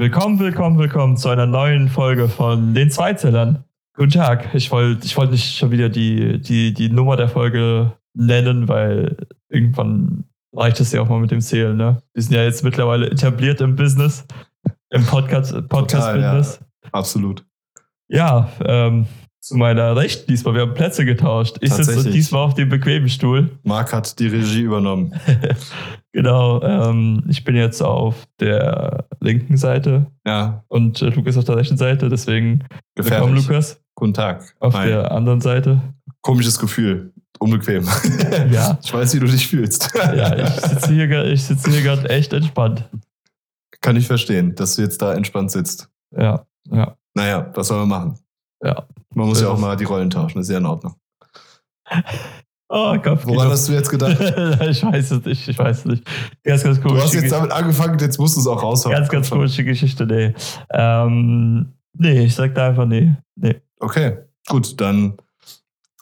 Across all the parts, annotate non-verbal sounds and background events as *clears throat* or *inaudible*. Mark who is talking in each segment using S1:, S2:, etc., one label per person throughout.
S1: Willkommen, willkommen, willkommen zu einer neuen Folge von den Zweizellern. Guten Tag. Ich wollte ich wollt nicht schon wieder die, die, die Nummer der Folge nennen, weil irgendwann reicht es ja auch mal mit dem Zählen. Ne? Wir sind ja jetzt mittlerweile etabliert im Business, im Podcast-Business. Podcast
S2: ja. Absolut.
S1: Ja, ähm, zu meiner Rechten diesmal. Wir haben Plätze getauscht. Ich sitze diesmal auf dem bequemen Stuhl.
S2: Marc hat die Regie übernommen. *laughs*
S1: genau. Ähm, ich bin jetzt auf der linken Seite.
S2: Ja.
S1: Und äh, Lukas auf der rechten Seite. Deswegen
S2: Gefährlich. willkommen, Lukas. Guten Tag.
S1: Auf Hi. der anderen Seite.
S2: Komisches Gefühl. Unbequem. *laughs*
S1: ja.
S2: Ich weiß, wie du dich fühlst. *laughs*
S1: ja, ich sitze hier, sitze hier gerade echt entspannt.
S2: Kann ich verstehen, dass du jetzt da entspannt sitzt.
S1: Ja, ja.
S2: Naja, was sollen wir machen?
S1: Ja.
S2: Man muss ja auch mal die Rollen tauschen, das ist ja in Ordnung. *laughs*
S1: Oh Gott.
S2: Woran hast du jetzt gedacht? *laughs*
S1: ich weiß es nicht, ich weiß es nicht. Ganz, ganz
S2: komisch. Du hast jetzt damit angefangen, jetzt musst du es auch raushauen.
S1: Ganz, ganz komische Geschichte, nee. Ähm, nee, ich sag da einfach nee. nee.
S2: Okay, gut, dann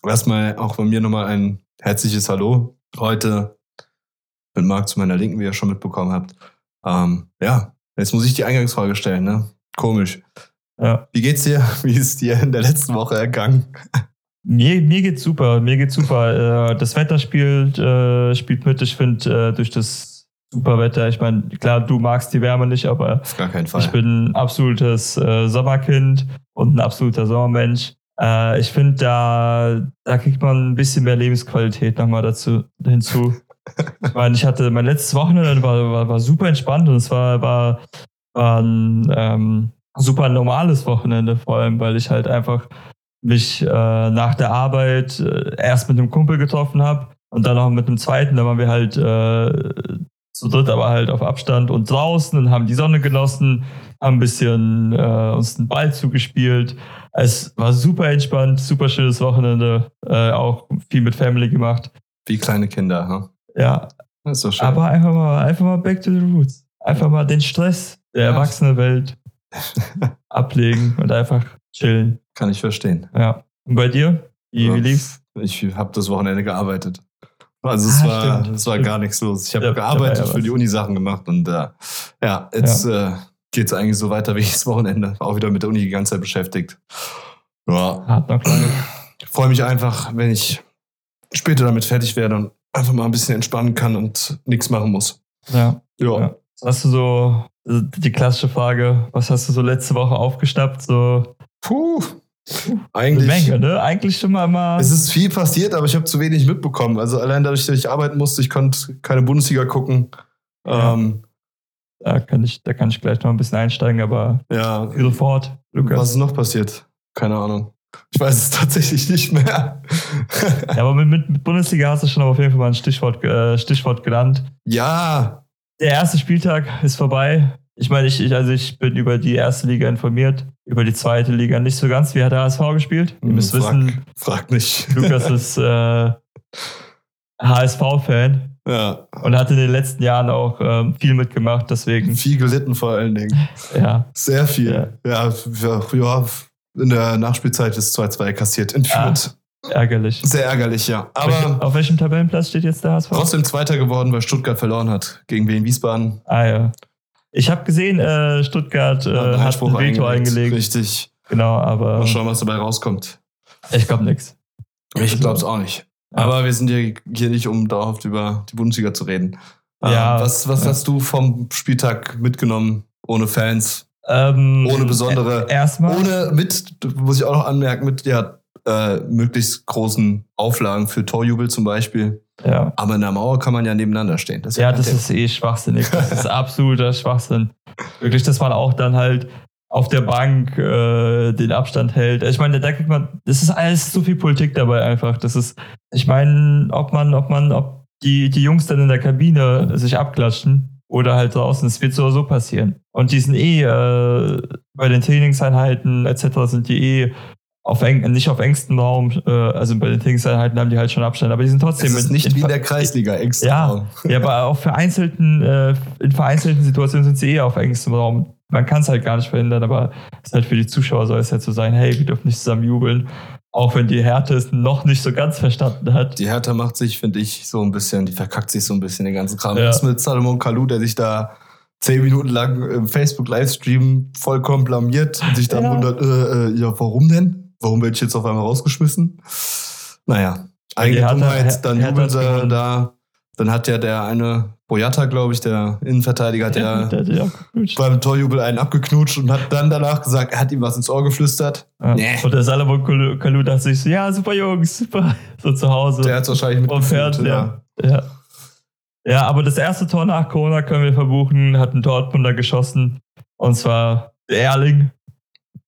S2: erstmal auch von mir nochmal ein herzliches Hallo. Heute mit Marc zu meiner Linken, wie ihr schon mitbekommen habt. Ähm, ja, jetzt muss ich die Eingangsfrage stellen, ne? Komisch.
S1: Ja.
S2: Wie geht's dir? *laughs* Wie ist dir in der letzten Woche ergangen?
S1: Mir, mir geht's super, mir geht's super. Äh, das Wetter spielt, äh, spielt mit. Ich finde, äh, durch das super Wetter, ich meine, klar, du magst die Wärme nicht, aber
S2: Auf gar keinen Fall.
S1: ich bin ein absolutes Sommerkind und ein absoluter Sommermensch. Ich finde, da, da kriegt man ein bisschen mehr Lebensqualität nochmal dazu hinzu. *laughs* ich meine, ich hatte mein letztes Wochenende war, war, war super entspannt und es war, war, war ein ähm, super normales Wochenende, vor allem, weil ich halt einfach mich äh, nach der Arbeit äh, erst mit einem Kumpel getroffen habe und dann noch mit einem zweiten. Da waren wir halt äh, zu dritt, aber halt auf Abstand und draußen und haben die Sonne genossen, haben ein bisschen äh, uns einen Ball zugespielt. Es war super entspannt, super schönes Wochenende, äh, auch viel mit Family gemacht.
S2: Wie kleine Kinder, huh?
S1: Ja.
S2: Das ist doch schön.
S1: Aber einfach mal, einfach mal back to the roots. Einfach mal den Stress der ja. Erwachsenenwelt *laughs* ablegen und einfach chillen.
S2: Kann ich verstehen.
S1: Ja. Und bei dir? Wie, ja, lief's?
S2: Ich habe das Wochenende gearbeitet. Also es, ah, war, stimmt, es war gar nichts los. Ich habe ja, gearbeitet, ja für die Uni Sachen gemacht und äh, ja, jetzt ja. Äh, geht es eigentlich so weiter wie das Wochenende. Auch wieder mit der Uni die ganze Zeit beschäftigt. Ja.
S1: Hart noch lange.
S2: Ich freue mich einfach, wenn ich später damit fertig werde und einfach mal ein bisschen entspannen kann und nichts machen muss.
S1: Ja. ja. Hast du so die klassische Frage, was hast du so letzte Woche aufgeschnappt? So,
S2: Puh. Eigentlich,
S1: Menge, ne? Eigentlich schon mal mal.
S2: Es ist viel passiert, aber ich habe zu wenig mitbekommen. Also allein dadurch, dass ich arbeiten musste, ich konnte keine Bundesliga gucken.
S1: Ja. Ähm, da kann ich, da kann ich gleich noch ein bisschen einsteigen, aber
S2: ja.
S1: sofort,
S2: Lukas. Was ist noch passiert? Keine Ahnung. Ich weiß es *laughs* tatsächlich nicht mehr.
S1: ja, aber mit, mit, Bundesliga hast du schon auf jeden Fall mal ein Stichwort, äh, Stichwort genannt.
S2: Ja,
S1: der erste Spieltag ist vorbei. Ich meine, ich, ich, also ich bin über die erste Liga informiert, über die zweite Liga nicht so ganz. Wie hat der HSV gespielt?
S2: Ihr müsst frag, wissen, frag mich.
S1: Lukas *laughs* ist äh, HSV-Fan.
S2: Ja.
S1: Und hat in den letzten Jahren auch ähm, viel mitgemacht, deswegen.
S2: Viel gelitten vor allen Dingen. *laughs*
S1: Ja.
S2: Sehr viel. Ja, ja, ja in der Nachspielzeit ist 2-2 kassiert in Fürth.
S1: Ärgerlich.
S2: Sehr ärgerlich, ja. Aber
S1: auf welchem Tabellenplatz steht jetzt der HSV?
S2: Trotzdem Zweiter geworden, weil Stuttgart verloren hat gegen Wien Wiesbaden.
S1: Ah ja. Ich habe gesehen, äh, Stuttgart äh, hat, hat ein Veto eingelegt.
S2: Richtig.
S1: Genau, aber.
S2: Mal schauen, was dabei rauskommt.
S1: Ich glaube nichts.
S2: Ich glaube es auch nicht. Ja. Aber wir sind hier, hier nicht, um dauerhaft über die Bundesliga zu reden.
S1: Ja.
S2: Ähm, was was ja. hast du vom Spieltag mitgenommen, ohne Fans?
S1: Ähm,
S2: ohne besondere.
S1: Erstmal.
S2: Ohne mit, muss ich auch noch anmerken, mit ja, äh, möglichst großen Auflagen für Torjubel zum Beispiel.
S1: Ja.
S2: Aber in der Mauer kann man ja nebeneinander stehen.
S1: Das ja, das ist eh schwachsinnig. Das ist absoluter Schwachsinn. Wirklich, dass man auch dann halt auf der Bank äh, den Abstand hält. Ich meine, da kriegt man, das ist alles so viel Politik dabei einfach. Das ist, ich meine, ob man, ob man, ob die, die Jungs dann in der Kabine sich abklatschen oder halt draußen, es wird so oder so passieren. Und die sind eh äh, bei den Trainingseinheiten etc. sind die eh auf eng, nicht auf engstem Raum, äh, also bei den Trainingseinheiten haben die halt schon Abstand, aber die sind trotzdem.
S2: Es ist nicht wie in der Kreisliga engstem
S1: ja,
S2: Raum.
S1: Ja, aber auch vereinzelten, äh, in vereinzelten Situationen sind sie eh auf engstem Raum. Man kann es halt gar nicht verhindern, aber es ist halt für die Zuschauer soll es halt so sein, hey, wir dürfen nicht zusammen jubeln. Auch wenn die Härte es noch nicht so ganz verstanden hat.
S2: Die Härte macht sich, finde ich, so ein bisschen, die verkackt sich so ein bisschen den ganzen Kram. Ja. Das mit Salomon Kalou, der sich da zehn Minuten lang im Facebook-Livestream vollkommen blamiert und sich dann ja. wundert, äh, äh, ja, warum denn? Warum werde ich jetzt auf einmal rausgeschmissen? Naja, eigene Dummheit, dann jubeln sie da. Dann hat ja der eine Boyata, glaube ich, der Innenverteidiger, hat ja, der, der beim Torjubel einen abgeknutscht und hat dann danach gesagt, er hat ihm was ins Ohr geflüstert.
S1: Ja. Nee. Und der Salomon Kalou dachte sich so, ja, super Jungs, super, so zu Hause.
S2: Der hat es wahrscheinlich mit
S1: Fernseher. Ja. ja. Ja, aber das erste Tor nach Corona können wir verbuchen, hat ein Dortmunder geschossen. Und zwar Erling.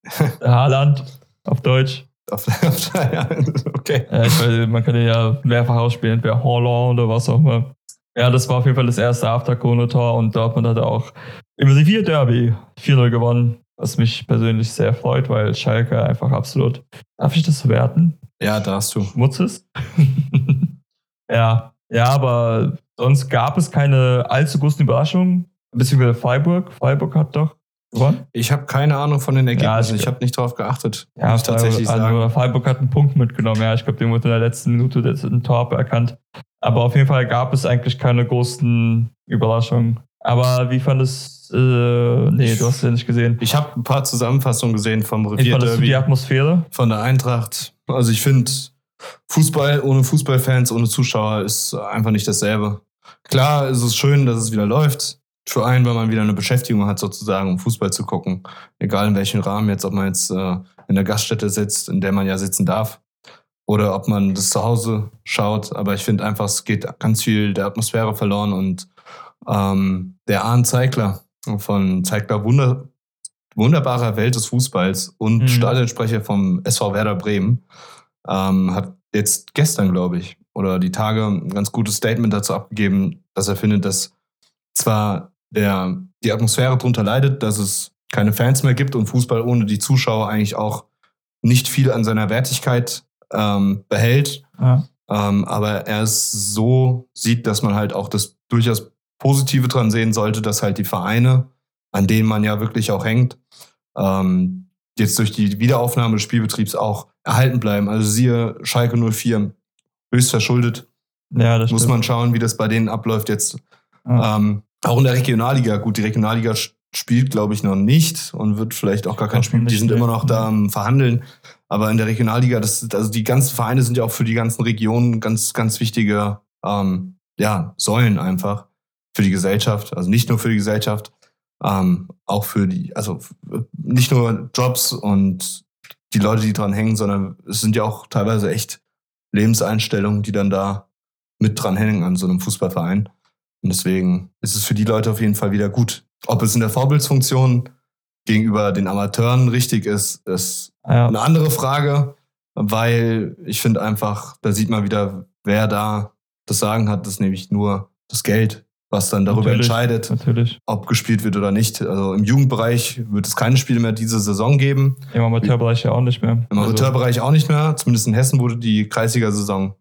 S1: *laughs* Haaland auf Deutsch. *laughs* okay. Ja, ich weiß, man kann ihn ja mehrfach ausspielen, entweder Haaland oder was auch immer. Ja, das war auf jeden Fall das erste After-Corona-Tor und Dortmund hatte auch im Revier Derby 4-0 gewonnen, was mich persönlich sehr freut, weil Schalke einfach absolut. Darf ich das werten?
S2: Ja, darfst du.
S1: Schmutzes? *laughs* ja, ja, aber Sonst gab es keine allzu großen Überraschungen. Beziehungsweise Freiburg. Freiburg hat doch gewonnen.
S2: Ich habe keine Ahnung von den Ergebnissen. Ja, ich, habe nicht darauf geachtet.
S1: Ja, ich tatsächlich also sagen. Freiburg hat einen Punkt mitgenommen. Ja, ich glaube, dem wurde in der letzten Minute ein Tor erkannt. Aber auf jeden Fall gab es eigentlich keine großen Überraschungen. Aber wie fandest äh, nee, du hast ja nicht gesehen.
S2: Ich habe ein paar Zusammenfassungen gesehen vom Revier Wie
S1: fandest du die Atmosphäre?
S2: Von der Eintracht. Also ich finde, Fußball ohne Fußballfans, ohne Zuschauer ist einfach nicht dasselbe. Klar ist es schön, dass es wieder läuft. Für einen, weil man wieder eine Beschäftigung hat, sozusagen, um Fußball zu gucken. Egal in welchem Rahmen jetzt, ob man jetzt äh, in der Gaststätte sitzt, in der man ja sitzen darf, oder ob man das zu Hause schaut. Aber ich finde einfach, es geht ganz viel der Atmosphäre verloren und ähm, der Arne Zeigler von Zeigler Wunder, wunderbarer Welt des Fußballs und mhm. Stadionsprecher vom SV Werder Bremen ähm, hat jetzt gestern, glaube ich, oder die Tage ein ganz gutes Statement dazu abgegeben, dass er findet, dass zwar der, die Atmosphäre darunter leidet, dass es keine Fans mehr gibt und Fußball ohne die Zuschauer eigentlich auch nicht viel an seiner Wertigkeit ähm, behält. Ja. Ähm, aber er es so sieht, dass man halt auch das durchaus Positive dran sehen sollte, dass halt die Vereine, an denen man ja wirklich auch hängt, ähm, jetzt durch die Wiederaufnahme des Spielbetriebs auch erhalten bleiben. Also siehe Schalke 04, höchst verschuldet. Ja, das Muss stimmt. man schauen, wie das bei denen abläuft jetzt. Ja. Ähm, auch in der Regionalliga. Gut, die Regionalliga spielt, glaube ich, noch nicht und wird vielleicht auch gar kein Spiel. Die sind immer noch da am Verhandeln. Aber in der Regionalliga, das, also die ganzen Vereine sind ja auch für die ganzen Regionen ganz, ganz wichtige ähm, ja, Säulen einfach für die Gesellschaft. Also nicht nur für die Gesellschaft, ähm, auch für die, also nicht nur Jobs und die Leute, die dran hängen, sondern es sind ja auch teilweise echt Lebenseinstellungen, die dann da mit dran hängen an so einem Fußballverein. Und deswegen ist es für die Leute auf jeden Fall wieder gut. Ob es in der Vorbildsfunktion gegenüber den Amateuren richtig ist, ist ja. eine andere Frage, weil ich finde einfach, da sieht man wieder, wer da das Sagen hat, das ist nämlich nur das Geld was dann darüber natürlich, entscheidet, natürlich. ob gespielt wird oder nicht. Also im Jugendbereich wird es keine Spiele mehr diese Saison geben.
S1: Im Amateurbereich ja auch nicht mehr.
S2: Im also Amateurbereich auch nicht mehr. Zumindest in Hessen wurde die Kreisliga-Saison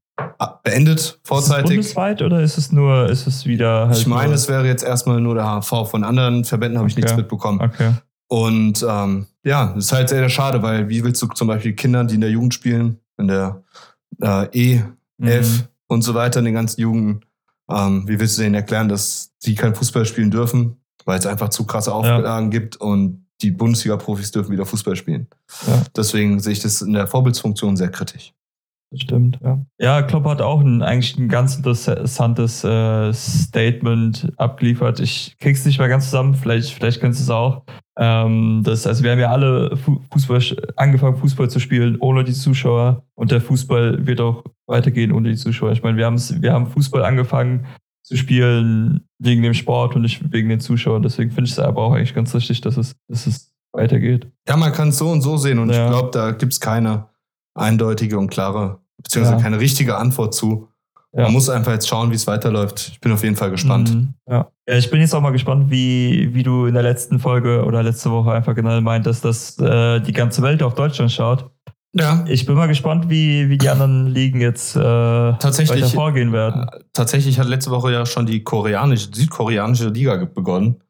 S2: beendet vorzeitig. Ist
S1: es bundesweit oder ist es nur, ist es wieder
S2: halt Ich meine, es wäre jetzt erstmal nur der HV. Von anderen Verbänden habe ich okay. nichts mitbekommen. Okay. Und ähm, ja, das ist halt sehr, sehr schade, weil wie willst du zum Beispiel Kindern, die in der Jugend spielen, in der äh, E, F mhm. und so weiter, in den ganzen Jugend ähm, wie willst du denen erklären, dass sie kein Fußball spielen dürfen, weil es einfach zu krasse Auflagen ja. gibt und die Bundesliga-Profis dürfen wieder Fußball spielen. Ja. Deswegen sehe ich das in der Vorbildsfunktion sehr kritisch.
S1: Das stimmt, ja. Ja, Klopp hat auch ein, eigentlich ein ganz interessantes äh, Statement abgeliefert. Ich krieg's nicht mehr ganz zusammen, vielleicht, vielleicht kennst du es auch. Ähm, das, also wir haben ja alle Fußball, angefangen, Fußball zu spielen ohne die Zuschauer und der Fußball wird auch weitergehen ohne die Zuschauer. Ich meine, wir, wir haben Fußball angefangen zu spielen wegen dem Sport und nicht wegen den Zuschauern. Deswegen finde ich es aber auch eigentlich ganz richtig, dass es, dass es weitergeht.
S2: Ja, man kann es so und so sehen und ja. ich glaube, da gibt es keine eindeutige und klare, beziehungsweise ja. keine richtige Antwort zu. Ja. Man muss einfach jetzt schauen, wie es weiterläuft. Ich bin auf jeden Fall gespannt. Mhm,
S1: ja. ja, ich bin jetzt auch mal gespannt, wie, wie du in der letzten Folge oder letzte Woche einfach genau meintest, dass äh, die ganze Welt auf Deutschland schaut. Ja. Ich bin mal gespannt, wie, wie die anderen Ligen jetzt äh, tatsächlich, weiter vorgehen werden.
S2: Äh, tatsächlich hat letzte Woche ja schon die koreanische, südkoreanische Liga begonnen.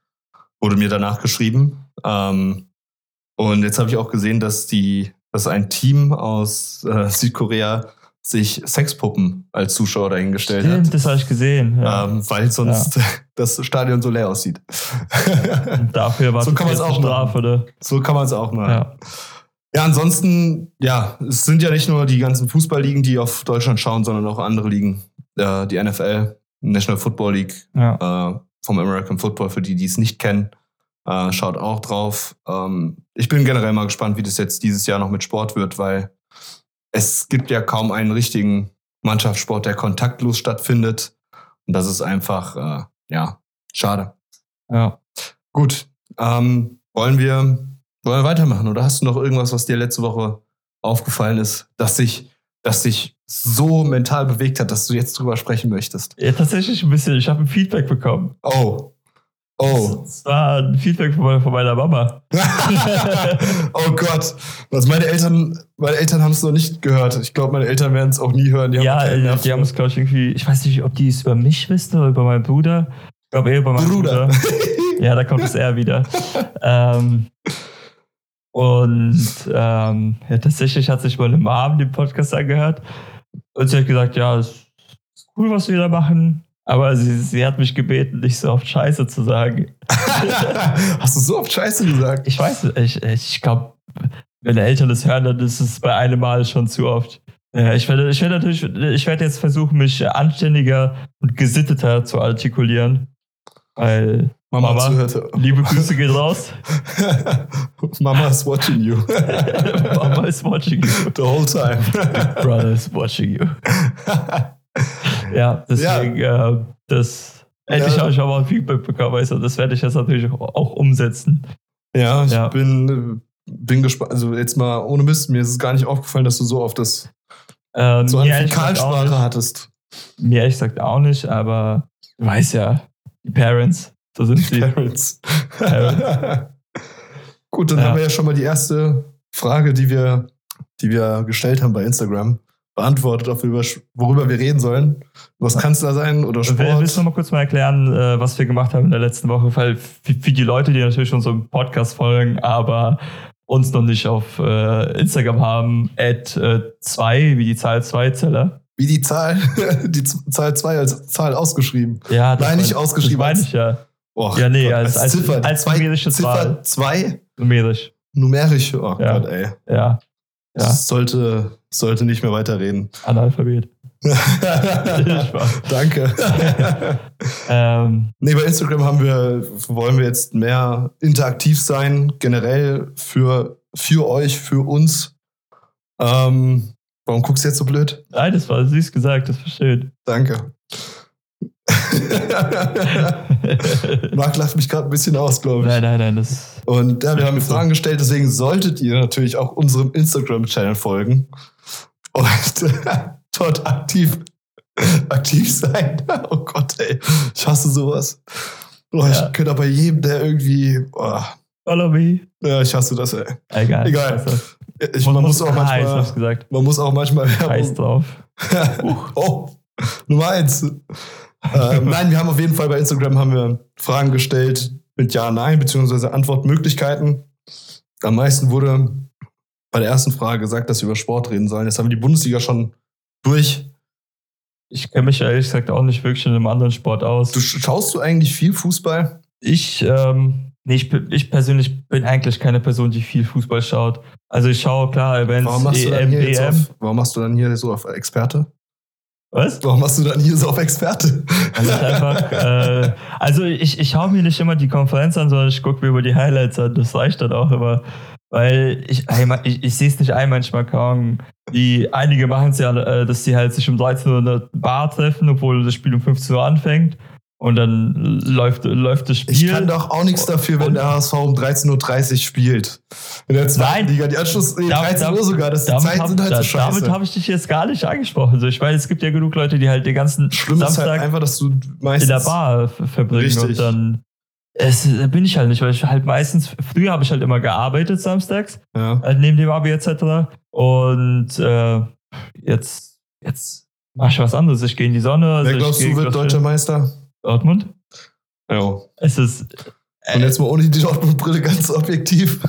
S2: Wurde mir danach geschrieben. Ähm, und jetzt habe ich auch gesehen, dass die, dass ein Team aus äh, Südkorea sich Sexpuppen als Zuschauer dahingestellt
S1: Stimmt,
S2: hat.
S1: das habe ich gesehen. Ja.
S2: Ähm, weil sonst ja. *laughs* das Stadion so leer aussieht. *laughs*
S1: dafür war
S2: so kann es auch
S1: Strafe, oder?
S2: So kann man es auch machen.
S1: Ja.
S2: ja, ansonsten, ja, es sind ja nicht nur die ganzen Fußballligen, die auf Deutschland schauen, sondern auch andere Ligen. Äh, die NFL, National Football League
S1: ja.
S2: äh, vom American Football, für die, die es nicht kennen. Äh, schaut auch drauf. Ähm, ich bin generell mal gespannt, wie das jetzt dieses Jahr noch mit Sport wird, weil es gibt ja kaum einen richtigen Mannschaftssport, der kontaktlos stattfindet. Und das ist einfach, äh, ja, schade.
S1: Ja.
S2: Gut. Ähm, wollen, wir, wollen wir weitermachen? Oder hast du noch irgendwas, was dir letzte Woche aufgefallen ist, dass sich, dass sich so mental bewegt hat, dass du jetzt drüber sprechen möchtest?
S1: Ja, tatsächlich ein bisschen. Ich habe ein Feedback bekommen.
S2: Oh. Oh.
S1: Das war ein Feedback von, von meiner Mama. *laughs*
S2: oh Gott. Was meine Eltern, meine Eltern haben es noch nicht gehört. Ich glaube, meine Eltern werden es auch nie hören.
S1: Die ja, haben die, die haben es, glaube ich, irgendwie, ich weiß nicht, ob die es über mich wissen oder über meinen Bruder. Ich glaube eher über meinen Bruder. Bruder. *laughs* ja, da kommt es eher wieder. ähm, und ähm, ja, tatsächlich hat sich meine Mom den Podcast angehört und sie hat gesagt, ja, ist cool, was wir da machen. Aber sie, sie hat mich gebeten, nicht so oft Scheiße zu sagen. *laughs*
S2: Hast du so oft Scheiße gesagt?
S1: Ich weiß, ich, ich glaube, wenn Eltern das hören, dann ist es bei einem Mal schon zu oft. Ich werde, ich werde natürlich, ich werde jetzt versuchen, mich anständiger und gesitteter zu artikulieren. Weil
S2: Mama,
S1: Mama liebe Grüße geht raus. *laughs*
S2: Mama is watching you. *laughs*
S1: Mama is watching you.
S2: The whole time.
S1: Big brother is watching you. Ja, deswegen, ja. Äh, das endlich ja. habe ich aber ein Feedback bekommen, also das werde ich jetzt natürlich auch umsetzen.
S2: Ja, ich ja. bin, bin gespannt. Also jetzt mal ohne Mist, mir ist es gar nicht aufgefallen, dass du so oft das ähm, so eine Fäkalsprache hattest.
S1: Mir ehrlich gesagt auch nicht, aber du weißt ja, die Parents, so sind sie.
S2: Parents. Parents. *laughs* Gut, dann ja. haben wir ja schon mal die erste Frage, die wir, die wir gestellt haben bei Instagram, beantwortet, worüber wir reden sollen. Was Kanzler sein oder Sport.
S1: Willst du noch mal kurz mal erklären, äh, was wir gemacht haben in der letzten Woche? Weil für die Leute, die natürlich schon so im Podcast folgen, aber uns noch nicht auf äh, Instagram haben, at 2, äh, wie die Zahl 2 Zeller.
S2: Wie die Zahl, *laughs* die Zahl 2 als Zahl ausgeschrieben.
S1: Ja,
S2: Nein, nicht ausgeschrieben.
S1: Das meine ich ja.
S2: Oh,
S1: ja, nee, als,
S2: als, Ziffer,
S1: als, als
S2: zwei,
S1: numerische
S2: Ziffer 2?
S1: Numerisch.
S2: Numerisch, oh ja. Gott, ey.
S1: Ja. Ja.
S2: Sollte, sollte nicht mehr weiterreden.
S1: Analphabet. *laughs*
S2: Danke. *laughs* ähm, nee, bei Instagram haben wir, wollen wir jetzt mehr interaktiv sein, generell für, für euch, für uns. Ähm, warum guckst du jetzt so blöd?
S1: Nein, das war süß gesagt, das war schön.
S2: Danke. *laughs* Marc lacht mich gerade ein bisschen aus, glaube ich.
S1: Nein, nein, nein. Das
S2: Und ja, wir haben Fragen gestellt, deswegen solltet ihr natürlich auch unserem Instagram-Channel folgen und *laughs* dort aktiv, aktiv sein. *laughs* Oh Gott, ey. Ich hasse sowas. Oh, ja. Ich könnte aber jedem, der irgendwie. Oh.
S1: Follow me.
S2: Ja, ich hasse das, ey.
S1: Egal.
S2: Egal. Ich, man, muss auch manchmal,
S1: gesagt.
S2: man muss auch manchmal
S1: Heiß drauf.
S2: oh, Nummer eins ähm, nein, wir haben auf jeden Fall bei Instagram haben wir Fragen gestellt mit Ja, Nein, beziehungsweise Antwortmöglichkeiten. Am meisten wurde bei der ersten Frage gesagt, dass wir über Sport reden sollen. Jetzt haben wir die Bundesliga schon durch.
S1: Ich kenne mich ehrlich gesagt auch nicht wirklich in einem anderen Sport aus.
S2: Du schaust du eigentlich viel Fußball?
S1: Ich, ähm, nee, ich, ich persönlich bin eigentlich keine Person, die viel Fußball schaut. Also ich schaue klar Events,
S2: warum machst EM, EM. Auf, warum machst du dann hier so auf Experte?
S1: Was?
S2: Warum machst du dann hier so auf Experte?
S1: Also, einfach, äh, also ich, ich schaue mir nicht immer die Konferenz an, sondern ich gucke mir über die Highlights an. Das reicht dann auch immer. Weil ich, ich, ich sehe es nicht ein, manchmal kaum. Die, einige machen es ja, äh, dass sie halt sich um 13 Uhr in der Bar treffen, obwohl das Spiel um 15 Uhr anfängt. Und dann läuft, läuft das Spiel.
S2: Ich kann doch auch nichts dafür, wenn der HSV um 13.30 Uhr spielt. In der zweiten Liga, die Anschluss, nee, 13 Uhr sogar, das die Zeiten hab, sind halt so scheiße.
S1: Damit habe ich dich jetzt gar nicht angesprochen. Also ich meine, es gibt ja genug Leute, die halt den ganzen
S2: Schlimm Samstag ist halt einfach, dass du meistens
S1: in der Bar verbringen
S2: richtig.
S1: und dann es, bin ich halt nicht, weil ich halt meistens, früher habe ich halt immer gearbeitet samstags,
S2: ja.
S1: halt neben dem Abi etc. Und äh, jetzt, jetzt mache ich was anderes. Ich gehe in die Sonne.
S2: Also Wer glaubst du, wird deutscher Meister?
S1: Dortmund?
S2: Ja.
S1: Es ist.
S2: Äh, Und jetzt mal ohne die Dortmund-Brille ganz objektiv.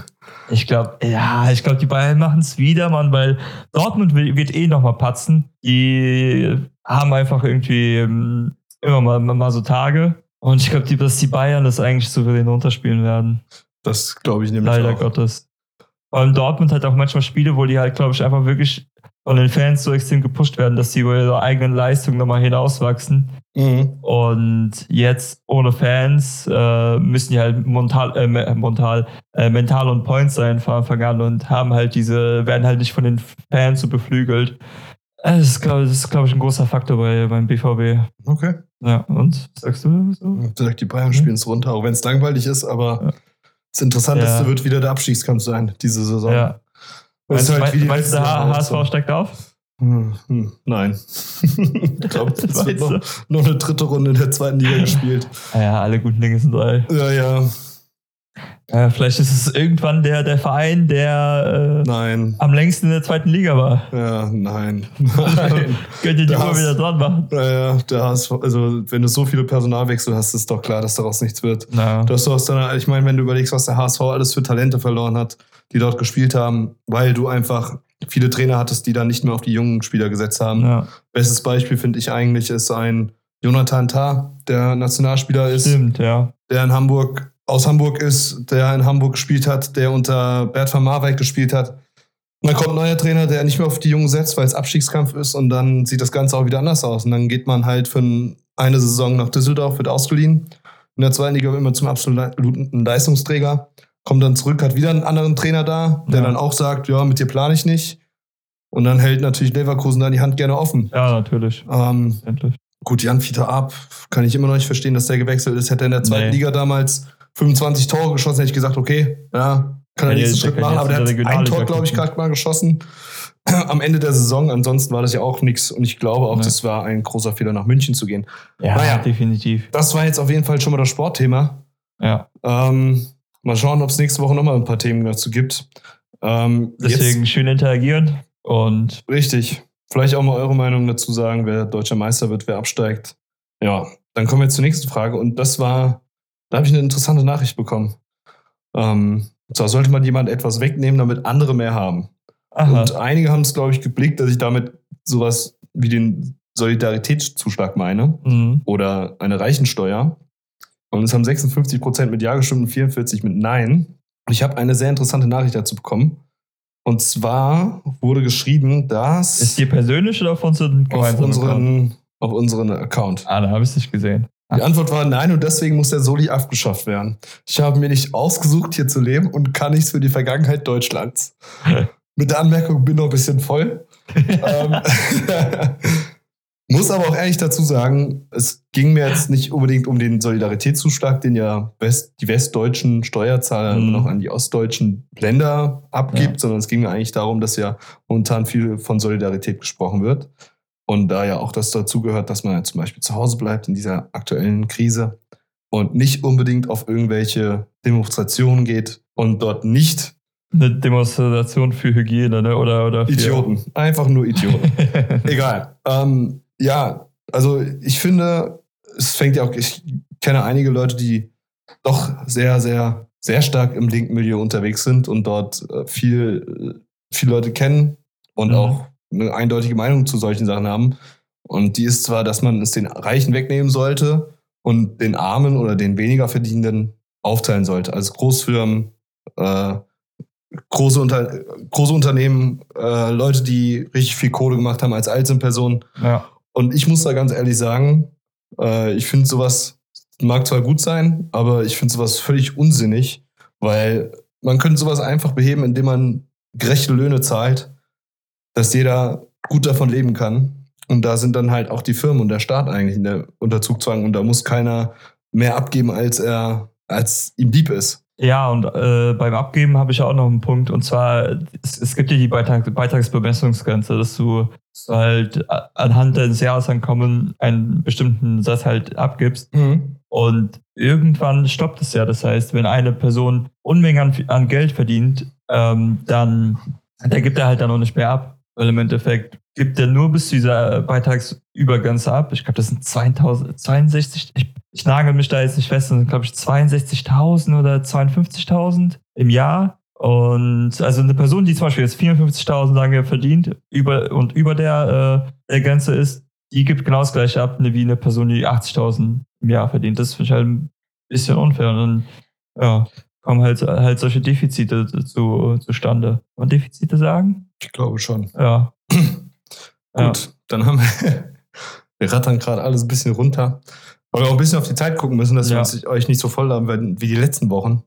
S1: Ich glaube, ja, ich glaube, die Bayern machen es wieder, Mann, weil Dortmund wird eh nochmal patzen. Die haben einfach irgendwie ähm, immer mal, mal so Tage. Und ich glaube, dass die Bayern das eigentlich souverän runterspielen werden.
S2: Das glaube ich nämlich
S1: Leider auch. Gottes. Vor allem Dortmund hat auch manchmal Spiele, wo die halt, glaube ich, einfach wirklich von den Fans so extrem gepusht werden, dass sie über ihre eigenen Leistungen nochmal hinauswachsen. Mhm. Und jetzt ohne Fans äh, müssen die halt montal, äh, montal, äh, mental und Points sein von Anfang an und haben halt diese, werden halt nicht von den Fans so beflügelt. Das ist, glaube glaub ich, ein großer Faktor bei, beim BVB.
S2: Okay.
S1: Ja, und sagst du so?
S2: Ich die Bayern spielen es runter, auch wenn es langweilig ist, aber ja. das Interessanteste ja. wird wieder der Abstiegskampf sein, diese Saison.
S1: Ja. Meinst, halt meinst, meinst du, der HSV steigt auf?
S2: Hm, hm, nein. *laughs* ich glaube, es wird noch, noch, eine dritte Runde in der zweiten Liga *laughs* gespielt.
S1: Ah ja, alle guten Dinge sind drei.
S2: Ja, ja.
S1: Äh, vielleicht ist es irgendwann der, der Verein, der
S2: äh,
S1: am längsten in der zweiten Liga war.
S2: Ja, nein. *laughs* nein.
S1: Könnt ihr die mal wieder dran machen.
S2: Ja, ja, der HSV, also wenn du so viele Personalwechsel hast, ist doch klar, dass daraus nichts wird.
S1: Ja.
S2: Du hast deiner, ich meine, wenn du überlegst, was der HSV alles für Talente verloren hat, die dort gespielt haben, weil du einfach viele Trainer hattest, die dann nicht mehr auf die jungen Spieler gesetzt haben.
S1: Ja.
S2: Bestes Beispiel finde ich eigentlich ist ein Jonathan Tah, der Nationalspieler ist.
S1: Stimmt, ja.
S2: Der in Hamburg aus Hamburg ist, der in Hamburg gespielt hat, der unter Bert van Marwijk gespielt hat. Und dann kommt ein neuer Trainer, der nicht mehr auf die Jungen setzt, weil es Abstiegskampf ist und dann sieht das Ganze auch wieder anders aus. Und dann geht man halt für eine Saison nach Düsseldorf, wird ausgeliehen. In der zweiten Liga immer zum absoluten Leistungsträger. Kommt dann zurück, hat wieder einen anderen Trainer da, der ja. dann auch sagt, ja, mit dir plane ich nicht. Und dann hält natürlich Leverkusen da die Hand gerne offen.
S1: Ja, natürlich.
S2: Ähm, gut, Jan Fieter ab, kann ich immer noch nicht verstehen, dass der gewechselt ist. Hätte er in der zweiten nee. Liga damals 25 Tore geschossen, hätte ich gesagt, okay, ja, kann er nächsten Schritt machen. Aber der hat ein Tor, glaube ich, gerade mal geschossen *clears throat* am Ende der Saison. Ansonsten war das ja auch nichts. Und ich glaube auch, ja. das war ein großer Fehler, nach München zu gehen.
S1: Ja, naja, definitiv.
S2: Das war jetzt auf jeden Fall schon mal das Sportthema.
S1: Ja.
S2: Ähm, mal schauen, ob es nächste Woche nochmal ein paar Themen dazu gibt. Ähm,
S1: Deswegen jetzt, schön interagieren und.
S2: Richtig. Vielleicht auch mal eure Meinung dazu sagen, wer deutscher Meister wird, wer absteigt. Ja, dann kommen wir zur nächsten Frage. Und das war da habe ich eine interessante Nachricht bekommen. Ähm, und zwar sollte man jemand etwas wegnehmen, damit andere mehr haben. Aha. Und einige haben es, glaube ich, geblickt, dass ich damit sowas wie den Solidaritätszuschlag meine mhm. oder eine Reichensteuer. Und es haben 56 Prozent mit Ja gestimmt und 44 mit Nein. Und ich habe eine sehr interessante Nachricht dazu bekommen. Und zwar wurde geschrieben, dass.
S1: Ist die persönlich oder auf unseren
S2: auf unseren, auf unseren Account?
S1: Ah, da habe ich es nicht gesehen.
S2: Die Antwort war nein und deswegen muss der Soli abgeschafft werden. Ich habe mir nicht ausgesucht, hier zu leben und kann nichts für die Vergangenheit Deutschlands. *laughs* Mit der Anmerkung bin noch ein bisschen voll. *laughs* ähm, *laughs* muss aber auch ehrlich dazu sagen, es ging mir jetzt nicht unbedingt um den Solidaritätszuschlag, den ja West, die westdeutschen Steuerzahler mhm. noch an die ostdeutschen Länder abgibt, ja. sondern es ging mir eigentlich darum, dass ja momentan viel von Solidarität gesprochen wird. Und da ja auch das dazu gehört, dass man ja zum Beispiel zu Hause bleibt in dieser aktuellen Krise und nicht unbedingt auf irgendwelche Demonstrationen geht und dort nicht
S1: eine Demonstration für Hygiene, ne? Oder, oder für
S2: Idioten. Einfach nur Idioten. *laughs* Egal. Ähm, ja, also ich finde, es fängt ja auch, ich kenne einige Leute, die doch sehr, sehr, sehr stark im linken Milieu unterwegs sind und dort äh, viel, äh, viele Leute kennen und mhm. auch eine eindeutige Meinung zu solchen Sachen haben. Und die ist zwar, dass man es den Reichen wegnehmen sollte und den Armen oder den weniger Verdienenden aufteilen sollte. Also Großfirmen, äh, große, Unter große Unternehmen, äh, Leute, die richtig viel Kohle gemacht haben als Einzelpersonen.
S1: Ja.
S2: Und ich muss da ganz ehrlich sagen, äh, ich finde sowas mag zwar gut sein, aber ich finde sowas völlig unsinnig, weil man könnte sowas einfach beheben, indem man gerechte Löhne zahlt dass jeder gut davon leben kann. Und da sind dann halt auch die Firmen und der Staat eigentlich in der Unterzugzwang und da muss keiner mehr abgeben, als er, als ihm lieb ist.
S1: Ja, und äh, beim Abgeben habe ich auch noch einen Punkt. Und zwar, es, es gibt ja die Beitrag, Beitragsbemessungsgrenze, dass du, dass du halt anhand deines Jahresankommen einen bestimmten Satz halt abgibst.
S2: Mhm.
S1: Und irgendwann stoppt es ja. Das heißt, wenn eine Person Unmengen an, an Geld verdient, ähm, dann der gibt er halt dann noch nicht mehr ab. Weil im Endeffekt gibt er nur bis zu dieser Beitragsübergrenze ab. Ich glaube, das sind 2000, 62, ich, ich nagel mich da jetzt nicht fest, das sind glaube ich 62.000 oder 52.000 im Jahr. Und also eine Person, die zum Beispiel jetzt 54.000 lange verdient über, und über der, äh, der Grenze ist, die gibt genau das gleiche ab wie eine Person, die 80.000 im Jahr verdient. Das finde ich halt ein bisschen unfair. Und dann ja, kommen halt, halt solche Defizite zu, zustande. Kann man Defizite sagen?
S2: Ich glaube schon.
S1: Ja. *clears throat*
S2: Gut, ja. dann haben wir, *laughs* wir rattern gerade alles ein bisschen runter. Weil wir auch ein bisschen auf die Zeit gucken müssen, dass ja. wir uns, euch nicht so voll haben werden wie die letzten Wochen.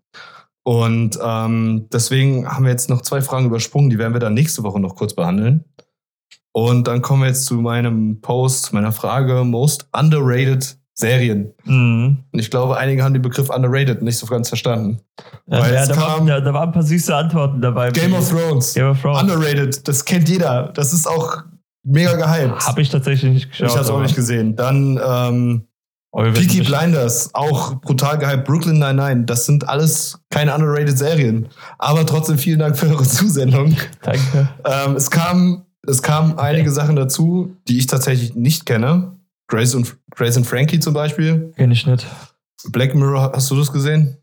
S2: Und ähm, deswegen haben wir jetzt noch zwei Fragen übersprungen, die werden wir dann nächste Woche noch kurz behandeln. Und dann kommen wir jetzt zu meinem Post, meiner Frage, most underrated Serien. Mhm. Und ich glaube, einige haben den Begriff underrated nicht so ganz verstanden.
S1: Ja, ja da, kam, war, da, waren ein paar süße Antworten dabei.
S2: Game of Thrones. Game of Thrones. Underrated. Das kennt jeder. Das ist auch mega gehypt.
S1: Habe ich tatsächlich nicht geschaut.
S2: Ich habe es auch nicht gesehen. Dann ähm, Peaky Blinders, auch brutal gehypt. Brooklyn 99, das sind alles keine underrated Serien. Aber trotzdem vielen Dank für eure Zusendung.
S1: Danke.
S2: Ähm, es kam es kamen einige ja. Sachen dazu, die ich tatsächlich nicht kenne. Grace und, Grace und Frankie zum Beispiel.
S1: Kenn ich nicht.
S2: Black Mirror, hast du das gesehen?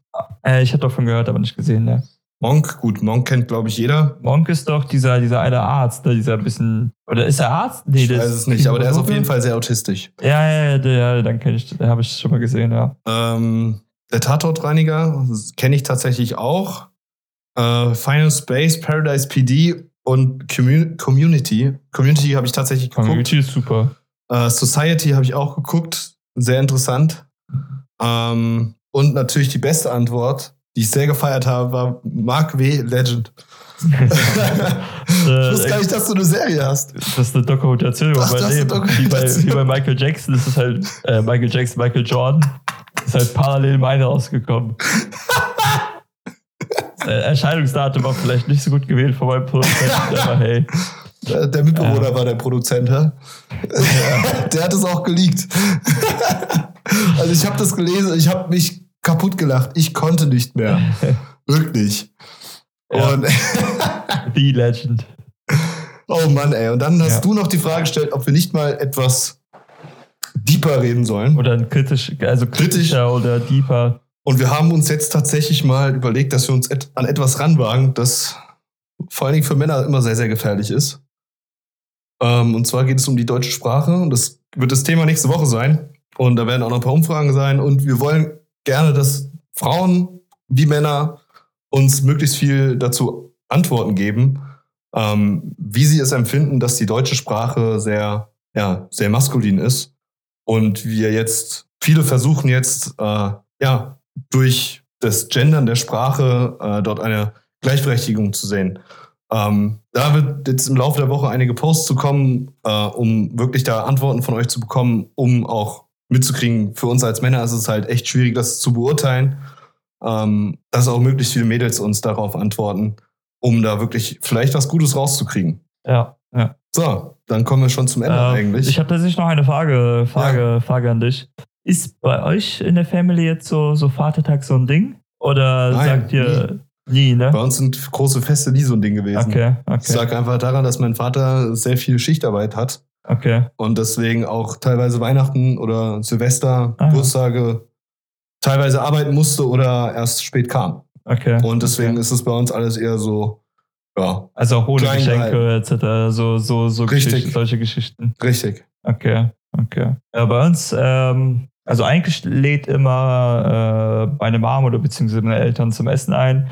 S1: Äh, ich habe davon gehört, aber nicht gesehen, ne.
S2: Monk, gut, Monk kennt, glaube ich, jeder.
S1: Monk ist doch dieser, dieser eine Arzt, ne, dieser bisschen. Oder ist er Arzt?
S2: Nee, ich weiß es nicht, aber der ist auf jeden Fall sehr autistisch.
S1: Ja, ja, ja, ja dann kenne ich, den habe ich schon mal gesehen, ja.
S2: Ähm, der Tatortreiniger kenne ich tatsächlich auch. Äh, Final Space, Paradise PD und Community. Community habe ich tatsächlich
S1: geguckt. Community ist super.
S2: Uh, Society habe ich auch geguckt. Sehr interessant. Ähm, und natürlich die beste Antwort, die ich sehr gefeiert habe, war Mark W. Legend. *laughs* ich wusste gar nicht, dass du eine Serie hast.
S1: Das ist eine Dokumentation über mein Leben. Wie bei, wie bei Michael Jackson das ist halt äh, Michael Jackson, Michael Jordan. ist halt parallel meine rausgekommen. *laughs* Äh, Erscheinungsdatum war vielleicht nicht so gut gewählt von meinem Produzenten, *laughs* aber hey.
S2: Der Mitbewohner ja. war der Produzent, hä? Ja. Der hat es auch geleakt. Also ich habe das gelesen, ich habe mich kaputt gelacht. Ich konnte nicht mehr. *laughs* Wirklich.
S1: Ja. Und *laughs* The Legend.
S2: Oh Mann, ey. Und dann hast du noch die Frage gestellt, ob wir nicht mal etwas deeper reden sollen.
S1: Oder ein kritisch, also kritischer Kritisch. oder deeper.
S2: Und wir haben uns jetzt tatsächlich mal überlegt, dass wir uns et an etwas ranwagen, das vor allen Dingen für Männer immer sehr, sehr gefährlich ist. Ähm, und zwar geht es um die deutsche Sprache. Und das wird das Thema nächste Woche sein. Und da werden auch noch ein paar Umfragen sein. Und wir wollen gerne, dass Frauen wie Männer uns möglichst viel dazu Antworten geben, ähm, wie sie es empfinden, dass die deutsche Sprache sehr, ja, sehr maskulin ist. Und wir jetzt, viele versuchen jetzt, äh, ja, durch das Gendern der Sprache äh, dort eine Gleichberechtigung zu sehen. Ähm, da wird jetzt im Laufe der Woche einige Posts zu kommen, äh, um wirklich da Antworten von euch zu bekommen, um auch mitzukriegen. Für uns als Männer ist es halt echt schwierig, das zu beurteilen, ähm, dass auch möglichst viele Mädels uns darauf antworten, um da wirklich vielleicht was Gutes rauszukriegen.
S1: Ja, ja.
S2: So, dann kommen wir schon zum Ende äh, eigentlich.
S1: Ich habe tatsächlich noch eine Frage, Frage, ja. Frage an dich. Ist bei euch in der Family jetzt so, so Vatertag so ein Ding? Oder Nein, sagt ihr nie. nie, ne?
S2: Bei uns sind große Feste nie so ein Ding gewesen.
S1: Okay, okay.
S2: Ich sage einfach daran, dass mein Vater sehr viel Schichtarbeit hat.
S1: Okay.
S2: Und deswegen auch teilweise Weihnachten oder Silvester, ah, Geburtstage teilweise arbeiten musste oder erst spät kam.
S1: Okay.
S2: Und deswegen okay. ist es bei uns alles eher so, ja.
S1: Also auch ohne Geschenke etc. So, so, so
S2: Richtig.
S1: Geschichten, solche Geschichten.
S2: Richtig.
S1: Okay, okay. Ja, bei uns, ähm, also eigentlich lädt immer äh, meine Mom oder beziehungsweise meine Eltern zum Essen ein.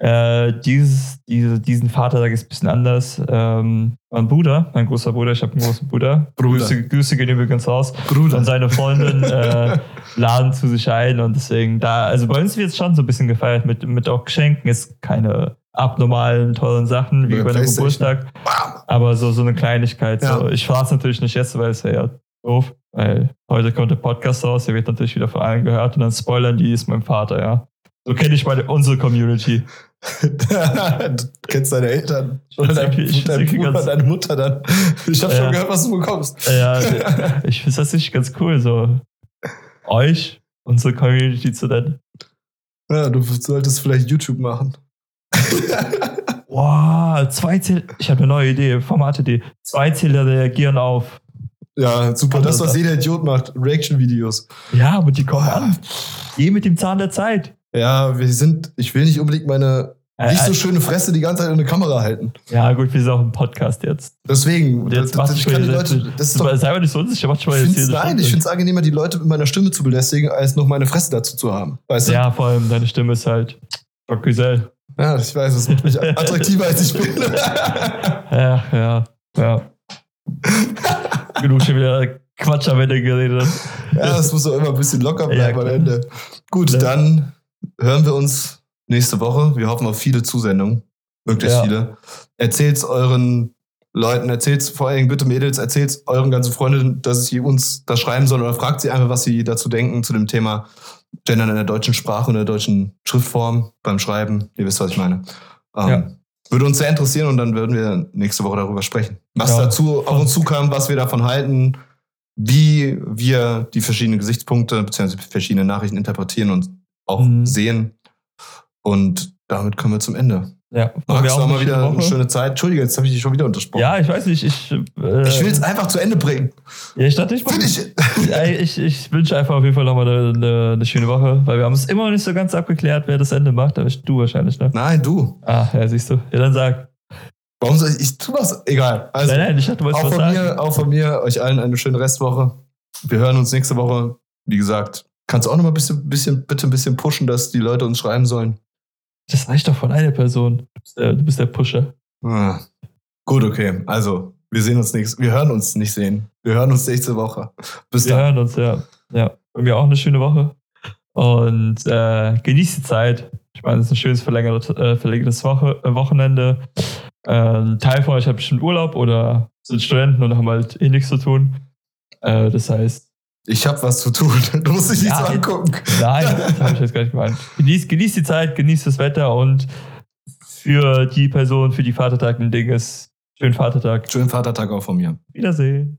S1: Äh, dieses, diese, diesen Vatertag ist ein bisschen anders. Ähm, mein Bruder, mein großer Bruder, ich habe einen großen Bruder.
S2: Bruder.
S1: Grüße, Grüße gehen übrigens raus.
S2: Bruder.
S1: Und seine Freundin äh, *laughs* laden zu sich ein und deswegen da, also bei uns wird es schon so ein bisschen gefeiert mit, mit auch Geschenken, ist keine abnormalen, tollen Sachen wie bei einem Geburtstag. Aber so, so eine Kleinigkeit. Ja. So. Ich frage es natürlich nicht jetzt, weil es ja doof. Weil heute kommt der Podcast raus, der wird natürlich wieder von allen gehört und dann spoilern die, ist mein Vater, ja. So kenne ich meine, unsere Community. *laughs*
S2: du kennst deine Eltern oder dein, dein Bruder, deine Mutter dann. Ich habe ja. schon gehört, was du bekommst.
S1: Ja, *laughs* ich finde das nicht ganz cool, so euch, unsere Community zu nennen.
S2: Ja, du solltest vielleicht YouTube machen. *laughs*
S1: Wow, zwei Zähler. Ich habe eine neue Idee, Formatidee. Zwei Zähler reagieren auf
S2: ja, super. Das, was jeder Idiot macht. Reaction-Videos.
S1: Ja, aber die kommen an. Geh mit dem Zahn der Zeit.
S2: Ja, wir sind, ich will nicht unbedingt meine Äh, Nicht so äh, schöne Fresse die ganze Zeit in eine Kamera halten.
S1: Ja, gut, wir sind auch im Podcast jetzt.
S2: Deswegen,
S1: jetzt das, ich kann die Leute. Das ist doch, sei mal nicht so unsicher, mach schon mal
S2: jetzt Nein, ich finde es angenehmer, die Leute mit meiner Stimme zu belästigen, als noch meine Fresse dazu zu haben.
S1: Weißt du? Ja, vor allem deine Stimme ist halt Doc Güzel.
S2: Ja, ich weiß, es macht mich attraktiver, als ich bin. *laughs*
S1: ja, ja, ja. Genug schon wieder Quatsch am Ende geredet.
S2: Ja, das muss doch immer ein bisschen locker bleiben ja, am Ende. Gut, dann hören wir uns nächste Woche. Wir hoffen auf viele Zusendungen. Möglichst ja. viele. Erzählt's euren Leuten, erzählt's vor allen Dingen bitte Mädels, erzählt's euren ganzen Freunden, dass sie uns das schreiben sollen oder fragt sie einfach, was sie dazu denken zu dem Thema Gendern in der deutschen Sprache und der deutschen Schriftform beim Schreiben. Ihr wisst, was ich meine. Ähm, ja. Würde uns sehr interessieren und dann würden wir nächste Woche darüber sprechen. Was ja. dazu auf uns zukam, was wir davon halten, wie wir die verschiedenen Gesichtspunkte bzw. verschiedene Nachrichten interpretieren und auch mhm. sehen. Und damit kommen wir zum Ende.
S1: Ja,
S2: Max, war mal wieder Woche. eine schöne Zeit. Entschuldige, jetzt habe ich dich schon wieder untersprochen.
S1: Ja, ich weiß nicht. Ich,
S2: äh, ich will es einfach zu Ende bringen.
S1: Ja, ich dachte, ich, ich. ich, ich wünsche einfach auf jeden Fall nochmal eine, eine, eine schöne Woche, weil wir haben es immer noch nicht so ganz abgeklärt, wer das Ende macht. Aber du wahrscheinlich, ne?
S2: Nein, du.
S1: Ah, ja, siehst du. Ja, dann sag.
S2: Warum soll ich? Ich tu was. Egal. Also, nein, nein, ich du auch von mir, Auch von mir, euch allen eine schöne Restwoche. Wir hören uns nächste Woche. Wie gesagt, kannst du auch nochmal ein bisschen, bisschen, bitte ein bisschen pushen, dass die Leute uns schreiben sollen?
S1: Das reicht doch von einer Person. Du bist der, du bist der Pusher.
S2: Ah, gut, okay. Also, wir sehen uns nächste, wir hören uns nicht sehen. Wir hören uns nächste Woche.
S1: Bis wir dann. Wir hören uns, ja. Ja. Bei mir auch eine schöne Woche. Und äh, genießt die Zeit. Ich meine, es ist ein schönes verlängertes, äh, verlängertes Woche, äh, Wochenende. ein Teil von euch hat bestimmt Urlaub oder sind Studenten und haben halt eh nichts zu tun. Äh, das heißt,
S2: ich habe was zu tun. *laughs* Du musst dich nicht ja, so angucken.
S1: Nein, das habe ich jetzt gar nicht gemeint. Genieß, genieß die Zeit, genieß das Wetter und für die Person, für die Vatertag ein Ding ist, schönen Vatertag.
S2: Schönen Vatertag auch von mir.
S1: Wiedersehen.